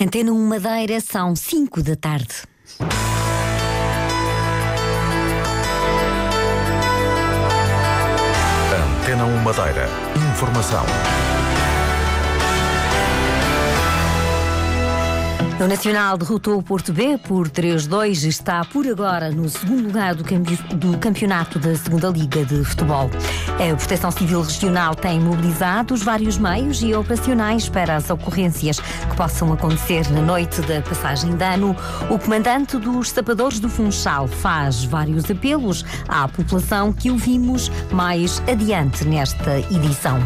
Antena 1 Madeira, são 5 da tarde. Antena 1 Madeira. Informação. O Nacional derrotou o Porto B por 3-2 e está por agora no segundo lugar do, campeonato da Segunda Liga de Futebol. A Proteção Civil Regional tem mobilizado os vários meios e operacionais para as ocorrências que possam acontecer na noite da passagem de ano. O comandante dos Sapadores do Funchal faz vários apelos à população que ouvimos mais adiante nesta edição.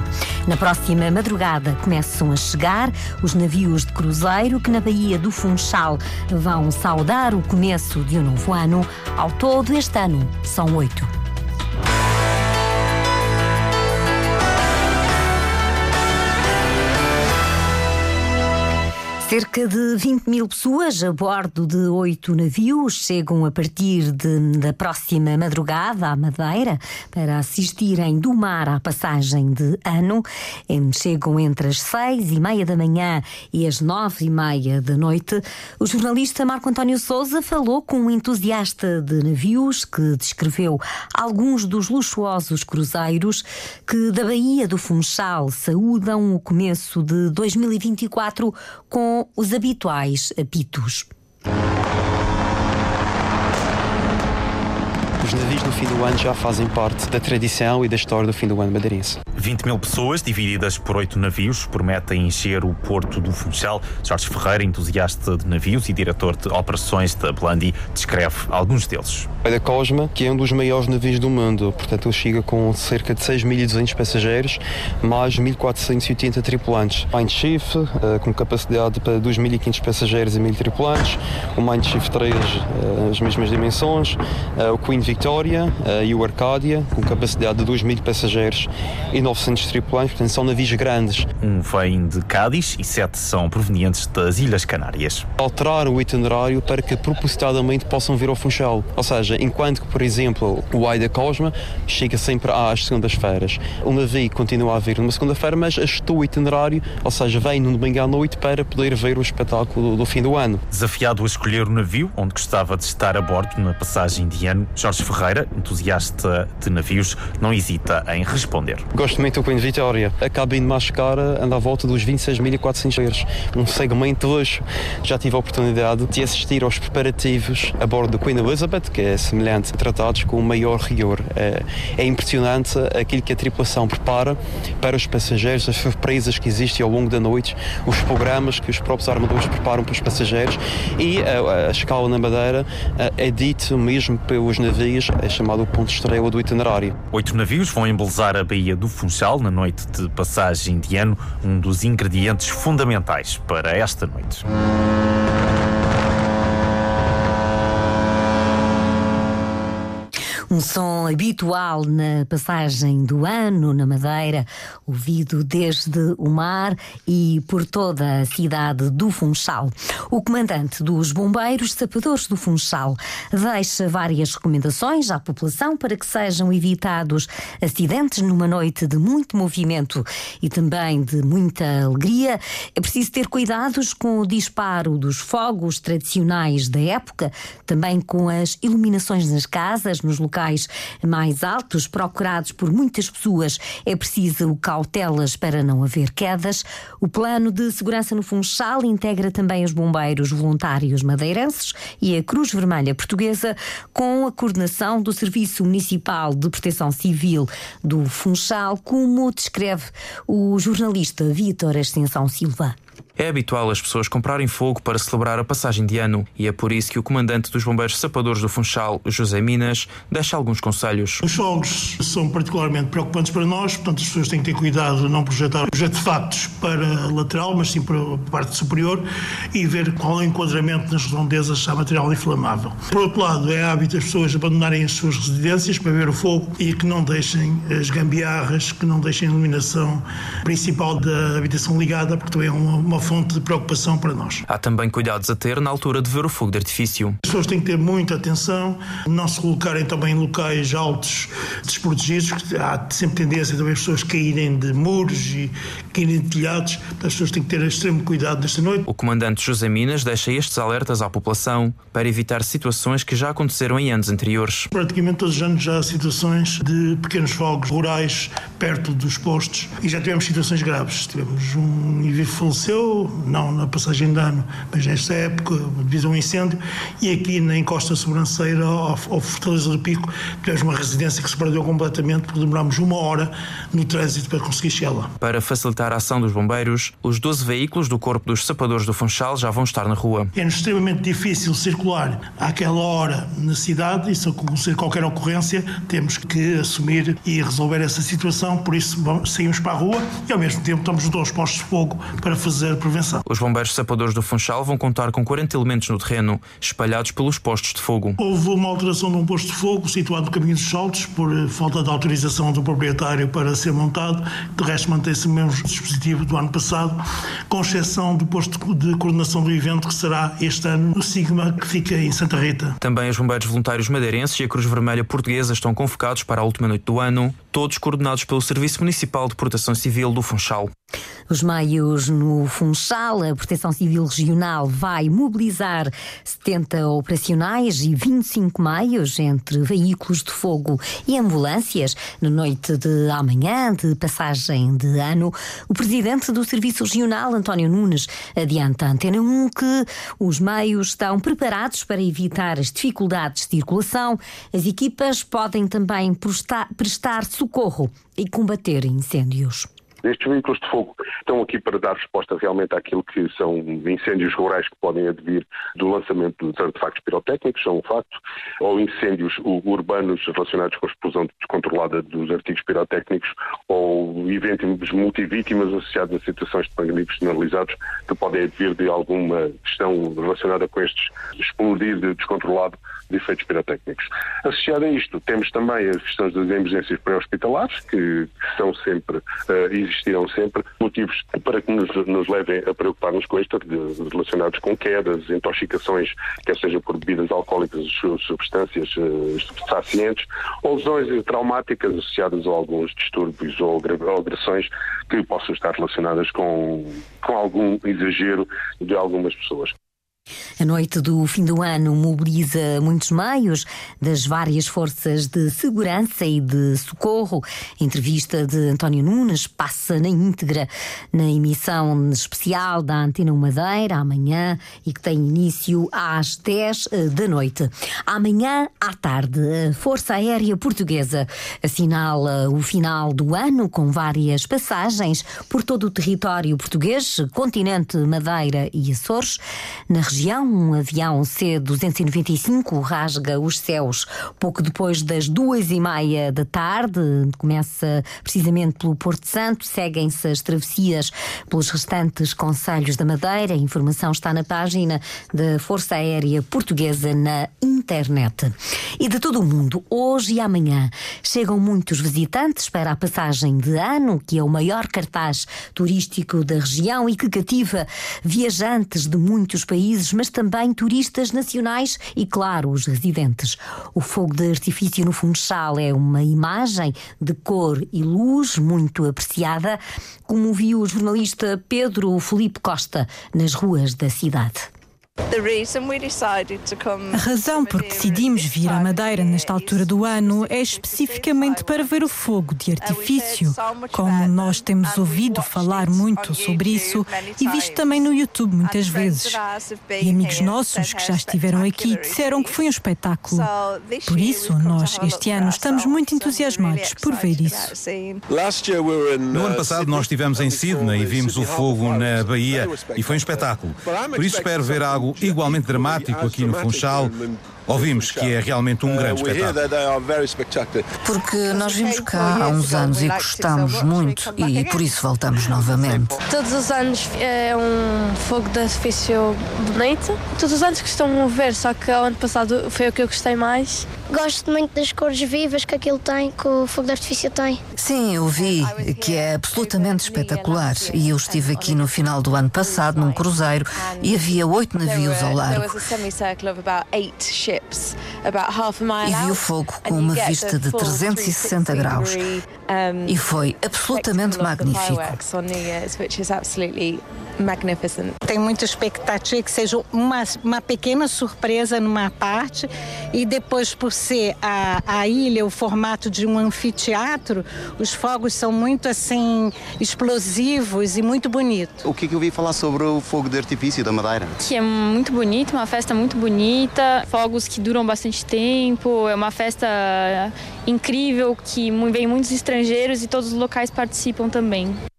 Na próxima madrugada começam a chegar os navios de cruzeiro que na Baía do Funchal vão saudar o começo de um novo ano. Ao todo, este ano são oito. Cerca de 20 mil pessoas a bordo de oito navios chegam a partir de, da próxima madrugada à Madeira para assistirem do mar à passagem de ano. Chegam entre as seis e meia da manhã e as nove e meia da noite. O jornalista Marco António Souza falou com um entusiasta de navios que descreveu alguns dos luxuosos cruzeiros que da Baía do Funchal saúdam o começo de 2024 com os habituais apitos. Os navios no fim do ano já fazem parte da tradição e da história do fim do ano madeirense. 20 mil pessoas, divididas por oito navios, prometem encher o porto do Funchal. Jorge Ferreira, entusiasta de navios e diretor de operações da Blandi, descreve alguns deles. É da Cosma, que é um dos maiores navios do mundo. Portanto, ele chega com cerca de 6.200 passageiros, mais 1.480 tripulantes. Mindshift, eh, com capacidade para 2.500 passageiros e 1.000 tripulantes. O Mindshift 3, eh, as mesmas dimensões. Eh, o Queen Victoria e o Arcadia, com capacidade de 2.000 passageiros e 900 tripulantes. Portanto, são navios grandes. Um vem de Cádiz e sete são provenientes das Ilhas Canárias. Alterar o itinerário para que propositadamente possam vir ao Funchal. Ou seja, enquanto que, por exemplo, o Aida Cosma chega sempre às segundas-feiras, o navio continua a vir numa segunda-feira, mas ajustou o itinerário, ou seja, vem no domingo à noite para poder ver o espetáculo do, do fim do ano. Desafiado a escolher o navio onde gostava de estar a bordo na passagem de ano, Jorge Ferreira, entusiasta de navios, não hesita em responder. Gosto muito do Queen Vitória. A cabine mais cara anda à volta dos 26.400 euros. Um segmento luxo. Já tive a oportunidade de assistir aos preparativos a bordo do Queen Elizabeth, que é semelhante, tratados com o maior rigor. É, é impressionante aquilo que a tripulação prepara para os passageiros, as surpresas que existem ao longo da noite, os programas que os próprios armadores preparam para os passageiros e a, a escala na Madeira é dito mesmo pelos navios, é chamado o ponto estrela do itinerário. Oito navios vão embelezar a Baía do Funchal na noite de passagem de ano, um dos ingredientes fundamentais para esta noite. Um som habitual na passagem do ano na Madeira, ouvido desde o mar e por toda a cidade do Funchal. O comandante dos Bombeiros Sapadores do Funchal deixa várias recomendações à população para que sejam evitados acidentes numa noite de muito movimento e também de muita alegria. É preciso ter cuidados com o disparo dos fogos tradicionais da época, também com as iluminações nas casas, nos locais mais altos, procurados por muitas pessoas, é preciso cautelas para não haver quedas. O plano de segurança no Funchal integra também os bombeiros voluntários madeirenses e a Cruz Vermelha Portuguesa, com a coordenação do Serviço Municipal de Proteção Civil do Funchal, como descreve o jornalista Vítor Ascensão Silva. É habitual as pessoas comprarem fogo para celebrar a passagem de ano e é por isso que o comandante dos bombeiros sapadores do Funchal, José Minas, deixa alguns conselhos. Os fogos são particularmente preocupantes para nós, portanto as pessoas têm que ter cuidado de não projetar os artefactos para lateral, mas sim para a parte superior e ver qual é o enquadramento nas redondezas a material inflamável. Por outro lado, é hábito as pessoas abandonarem as suas residências para ver o fogo e que não deixem as gambiarras, que não deixem a iluminação principal da habitação ligada, porque também é uma, uma fonte de preocupação para nós. Há também cuidados a ter na altura de ver o fogo de artifício. As pessoas têm que ter muita atenção, não se colocarem também em locais altos, desprotegidos, há sempre tendência também as pessoas caírem de muros e caírem de telhados, as pessoas têm que ter extremo cuidado nesta noite. O comandante José Minas deixa estes alertas à população para evitar situações que já aconteceram em anos anteriores. Praticamente todos os anos já há situações de pequenos fogos rurais perto dos postos e já tivemos situações graves. Tivemos um indivíduo que faleceu, não na passagem de ano, mas nesta época, devido a um incêndio, e aqui na encosta sobranceira, ao, ao Fortaleza do Pico, tivemos uma residência que se perdeu completamente porque demorámos uma hora no trânsito para conseguir chegar lá. Para facilitar a ação dos bombeiros, os 12 veículos do Corpo dos Sapadores do Funchal já vão estar na rua. É extremamente difícil circular àquela hora na cidade e se acontecer qualquer ocorrência, temos que assumir e resolver essa situação, por isso saímos para a rua e ao mesmo tempo estamos dois postos de fogo para fazer prevenção. Os bombeiros sapadores do Funchal vão contar com 40 elementos no terreno, espalhados pelos postos de fogo. Houve uma alteração de um posto de fogo situado no Caminho dos Saltos, por eh, falta de autorização do proprietário para ser montado. De resto, mantém-se o mesmo dispositivo do ano passado, com exceção do posto de coordenação do evento, que será este ano no Sigma, que fica em Santa Rita. Também os bombeiros voluntários madeirenses e a Cruz Vermelha Portuguesa estão convocados para a última noite do ano, todos coordenados pelo Serviço Municipal de Proteção Civil do Funchal. Os meios no Funchal, a Proteção Civil Regional vai mobilizar 70 operacionais e 25 meios entre veículos de fogo e ambulâncias na noite de amanhã, de passagem de ano. O presidente do Serviço Regional, António Nunes, adianta à Antena 1 que os meios estão preparados para evitar as dificuldades de circulação. As equipas podem também prestar, prestar socorro e combater incêndios. Estes veículos de fogo estão aqui para dar resposta realmente àquilo que são incêndios rurais que podem advir do lançamento de artefactos pirotécnicos, são um facto, ou incêndios urbanos relacionados com a explosão descontrolada dos artigos pirotécnicos, ou eventos multivítimas associados a situações de pagamento generalizados que podem advir de alguma questão relacionada com estes explodir descontrolado de efeitos pirotécnicos. Associado a isto, temos também as questões das emergências pré-hospitalares, que são sempre, uh, existirão sempre, motivos para que nos, nos levem a preocupar-nos com isto, relacionados com quedas, intoxicações, quer seja por bebidas alcoólicas, substâncias uh, estupefacientes, ou lesões traumáticas associadas a alguns distúrbios ou agressões que possam estar relacionadas com, com algum exagero de algumas pessoas. A noite do fim do ano mobiliza muitos meios das várias forças de segurança e de socorro. A entrevista de António Nunes passa na íntegra na emissão especial da Antena Madeira amanhã e que tem início às 10 eh, da noite. Amanhã à tarde, a Força Aérea Portuguesa assinala o final do ano com várias passagens por todo o território português, continente Madeira e Açores. Na região, um avião C-295 rasga os céus pouco depois das duas e meia da tarde. Começa precisamente pelo Porto Santo, seguem-se as travessias pelos restantes conselhos da Madeira. A informação está na página da Força Aérea Portuguesa na internet. E de todo o mundo, hoje e amanhã, chegam muitos visitantes para a passagem de ano, que é o maior cartaz turístico da região e que cativa viajantes de muitos países mas também turistas nacionais e, claro, os residentes. O fogo de artifício no Funchal é uma imagem de cor e luz muito apreciada, como viu o jornalista Pedro Felipe Costa nas ruas da cidade. A razão por que decidimos vir à Madeira nesta altura do ano é especificamente para ver o fogo de artifício. Como nós temos ouvido falar muito sobre isso e visto também no YouTube muitas vezes. E amigos nossos que já estiveram aqui disseram que foi um espetáculo. Por isso, nós este ano estamos muito entusiasmados por ver isso. No ano passado nós estivemos em Sydney e vimos o fogo na Bahia e foi um espetáculo. Por isso espero ver algo algo igualmente dramático aqui no Funchal. Ouvimos que é realmente um grande espetáculo. Porque nós vimos cá há uns anos e gostamos muito e por isso voltamos novamente. Todos os anos é um fogo de artifício bonito. Todos os anos costumo ver, só que o ano passado foi o que eu gostei mais Gosto muito das cores vivas que aquilo tem, que o fogo de artifício tem. Sim, eu vi, que é absolutamente espetacular. E eu estive aqui no final do ano passado num cruzeiro e havia oito navios ao largo. E vi o fogo com uma vista de 360 graus. E foi absolutamente magnífico. Tem muita expectativa que seja uma, uma pequena surpresa numa parte e depois por ser a, a ilha o formato de um anfiteatro, os fogos são muito assim explosivos e muito bonitos. O que, que eu ouvi falar sobre o fogo de artifício da Madeira? Que é muito bonito, uma festa muito bonita, fogos que duram bastante tempo, é uma festa incrível que vem muitos estrangeiros e todos os locais participam também.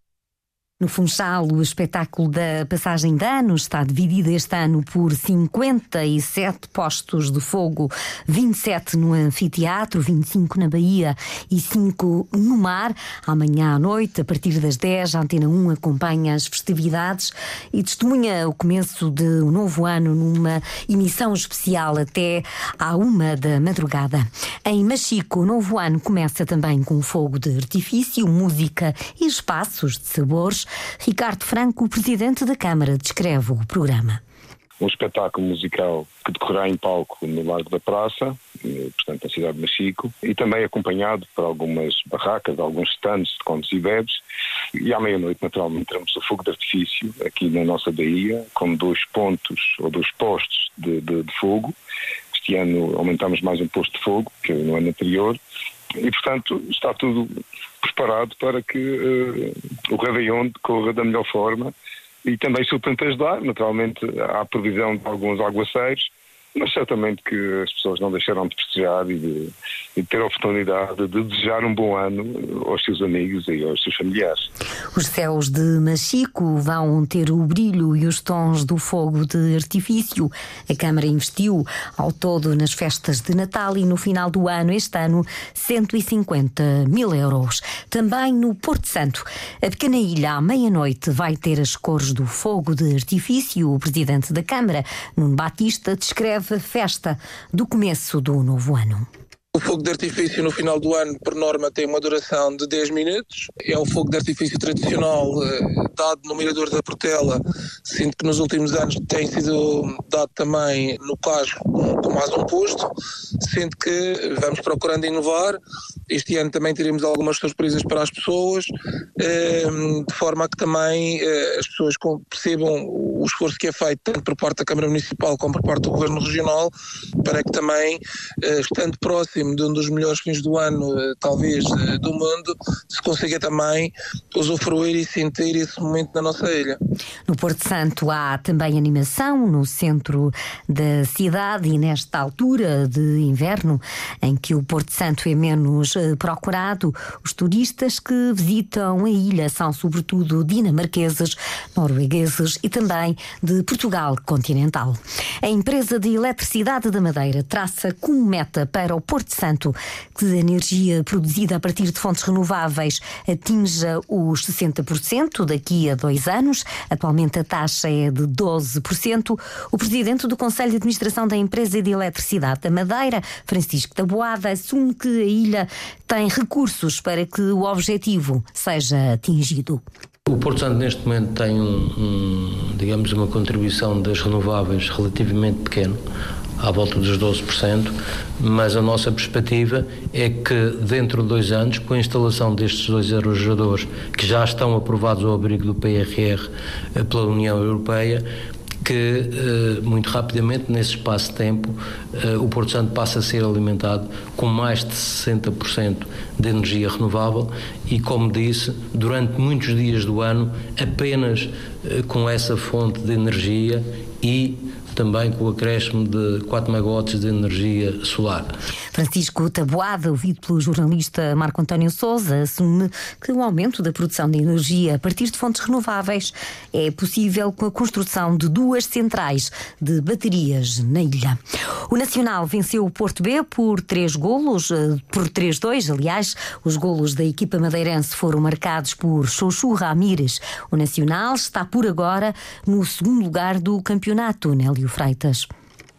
No Funchal, o espetáculo da passagem de ano está dividido este ano por 57 postos de fogo, 27 no anfiteatro, 25 na Bahia e 5 no mar. Amanhã à noite, a partir das 10, a Antena 1 acompanha as festividades e testemunha o começo de um novo ano numa emissão especial até à uma da madrugada. Em Machico, o novo ano começa também com fogo de artifício, música e espaços de sabores. Ricardo Franco, presidente da Câmara, descreve o programa um espetáculo musical que decorrerá em palco no Largo da Praça, eh, portanto na cidade de Machico, e também acompanhado por algumas barracas, alguns stands de contos e bebes. E à meia-noite, naturalmente, teremos o fogo de artifício aqui na nossa Bahia, com dois pontos ou dois postos de, de, de fogo. Este ano aumentamos mais um posto de fogo que no ano anterior. E, portanto, está tudo preparado para que uh, o Réveillon decorra da melhor forma e também se o tenta ajudar. Naturalmente, há previsão de alguns aguaceiros, mas certamente que as pessoas não deixaram de festejar e de, e de ter a oportunidade de desejar um bom ano aos seus amigos e aos seus familiares. Os céus de Machico vão ter o brilho e os tons do fogo de artifício. A Câmara investiu ao todo nas festas de Natal e no final do ano, este ano, 150 mil euros. Também no Porto Santo, a pequena ilha à meia-noite vai ter as cores do fogo de artifício. O presidente da Câmara, Nuno Batista, descreve festa do começo do novo ano. O fogo de artifício no final do ano, por norma, tem uma duração de 10 minutos. É o fogo de artifício tradicional eh, dado no Mirador da Portela, sendo que nos últimos anos tem sido dado também no Casco com mais um posto, sendo que vamos procurando inovar. Este ano também teremos algumas surpresas para as pessoas, eh, de forma a que também eh, as pessoas percebam o esforço que é feito tanto por parte da Câmara Municipal como por parte do Governo Regional, para que também, estando próximo de um dos melhores fins do ano, eh, talvez, eh, do mundo, se consiga também usufruir e sentir esse momento na nossa ilha. No Porto Santo há também animação no centro da cidade e nesta altura de inverno, em que o Porto Santo é menos eh, procurado, os turistas que visitam a ilha são sobretudo dinamarqueses, noruegueses e também de Portugal continental. A empresa de eletricidade da Madeira traça como meta para o Porto Santo que a energia produzida a partir de fontes renováveis atinja os 60% daqui a dois anos. Atualmente a taxa é de 12%. O presidente do Conselho de Administração da Empresa de Eletricidade da Madeira, Francisco da Boada, assume que a ilha tem recursos para que o objetivo seja atingido. O Porto Santo neste momento tem um, um, digamos uma contribuição das renováveis relativamente pequeno à volta dos 12%, mas a nossa perspectiva é que dentro de dois anos, com a instalação destes dois aerogeradores que já estão aprovados ao abrigo do PRR eh, pela União Europeia, que eh, muito rapidamente, nesse espaço de tempo, eh, o Porto Santo passa a ser alimentado com mais de 60% de energia renovável e, como disse, durante muitos dias do ano, apenas com essa fonte de energia e também com o acréscimo de 4 megawatts de energia solar. Francisco Taboada, ouvido pelo jornalista Marco António Souza, assume que o aumento da produção de energia a partir de fontes renováveis é possível com a construção de duas centrais de baterias na ilha. O Nacional venceu o Porto B por três golos, eh, por 3-2, aliás. Os golos da equipa madeirense foram marcados por Xoxu Ramírez. O Nacional está por agora no segundo lugar do campeonato, Nélio Freitas.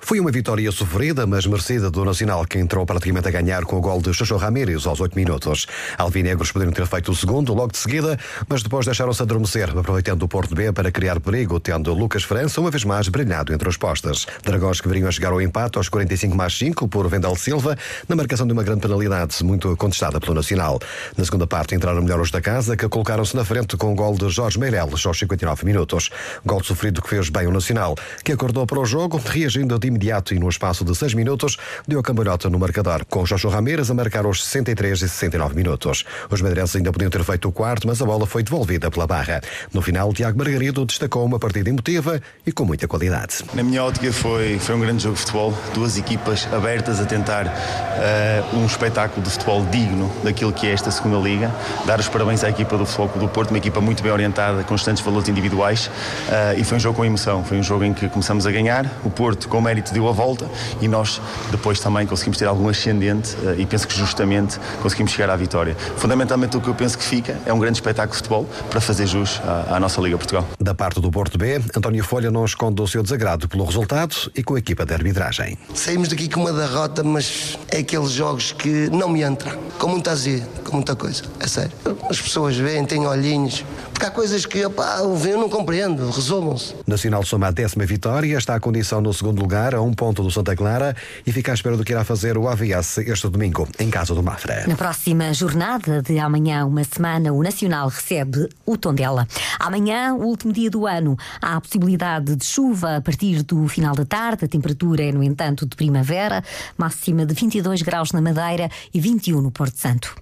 Foi uma vitória sofrida, mas merecida do Nacional, que entrou praticamente a ganhar com o gol de Xoxo Ramírez aos 8 minutos. Alvinegros poderiam ter feito o segundo logo de seguida, mas depois deixaram-se adormecer, aproveitando o Porto B para criar perigo, tendo Lucas França uma vez mais brilhado entre os postas. Dragões que viriam a chegar ao empate aos 45 mais 5 por Vendel Silva, na marcação de uma grande penalidade, muito contestada pelo Nacional. Na segunda parte entraram melhor os da casa, que colocaram-se na frente com o gol de Jorge Meireles aos 59 minutos. Gol sofrido que fez bem o Nacional, que acordou para o jogo, reagindo de imediato e no espaço de 6 minutos deu a cambalhota no marcador, com Joshua Ramírez a marcar aos 63 e 69 minutos. Os madeirenses ainda podiam ter feito o quarto, mas a bola foi devolvida pela barra. No final, Tiago Margarido destacou uma partida emotiva e com muita qualidade. Na minha ótica foi, foi um grande jogo de futebol, duas equipas abertas a tentar uh, um espetáculo de futebol digno daquilo que é esta segunda liga. Dar os parabéns à equipa do Futebol do Porto, uma equipa muito bem orientada, com constantes valores individuais uh, e foi um jogo com emoção, foi um jogo em que começamos a ganhar, o Porto com mérito deu a volta e nós depois também conseguimos ter algum ascendente uh, e penso que justamente conseguimos chegar à vitória. Fundamentalmente o que eu penso que fica é um grande espetáculo de futebol para fazer jus à, à nossa Liga Portugal. Da parte do Porto B, António Folha não esconde o seu desagrado pelo resultado e com a equipa de arbitragem. Saímos daqui com uma derrota, mas é aqueles jogos que não me entram, com muita azia, com muita coisa, é sério. As pessoas veem, têm olhinhos, porque há coisas que opá, eu não compreendo, resolvam-se. Nacional soma a décima vitória, está a condição no segundo lugar, a um ponto do Santa Clara e fica à espera do que irá fazer o AVS este domingo, em casa do Mafra. Na próxima jornada de amanhã, uma semana, o Nacional recebe o Tondela. Amanhã, o último dia do ano, há a possibilidade de chuva a partir do final da tarde. A temperatura é, no entanto, de primavera, máxima de 22 graus na Madeira e 21 no Porto Santo.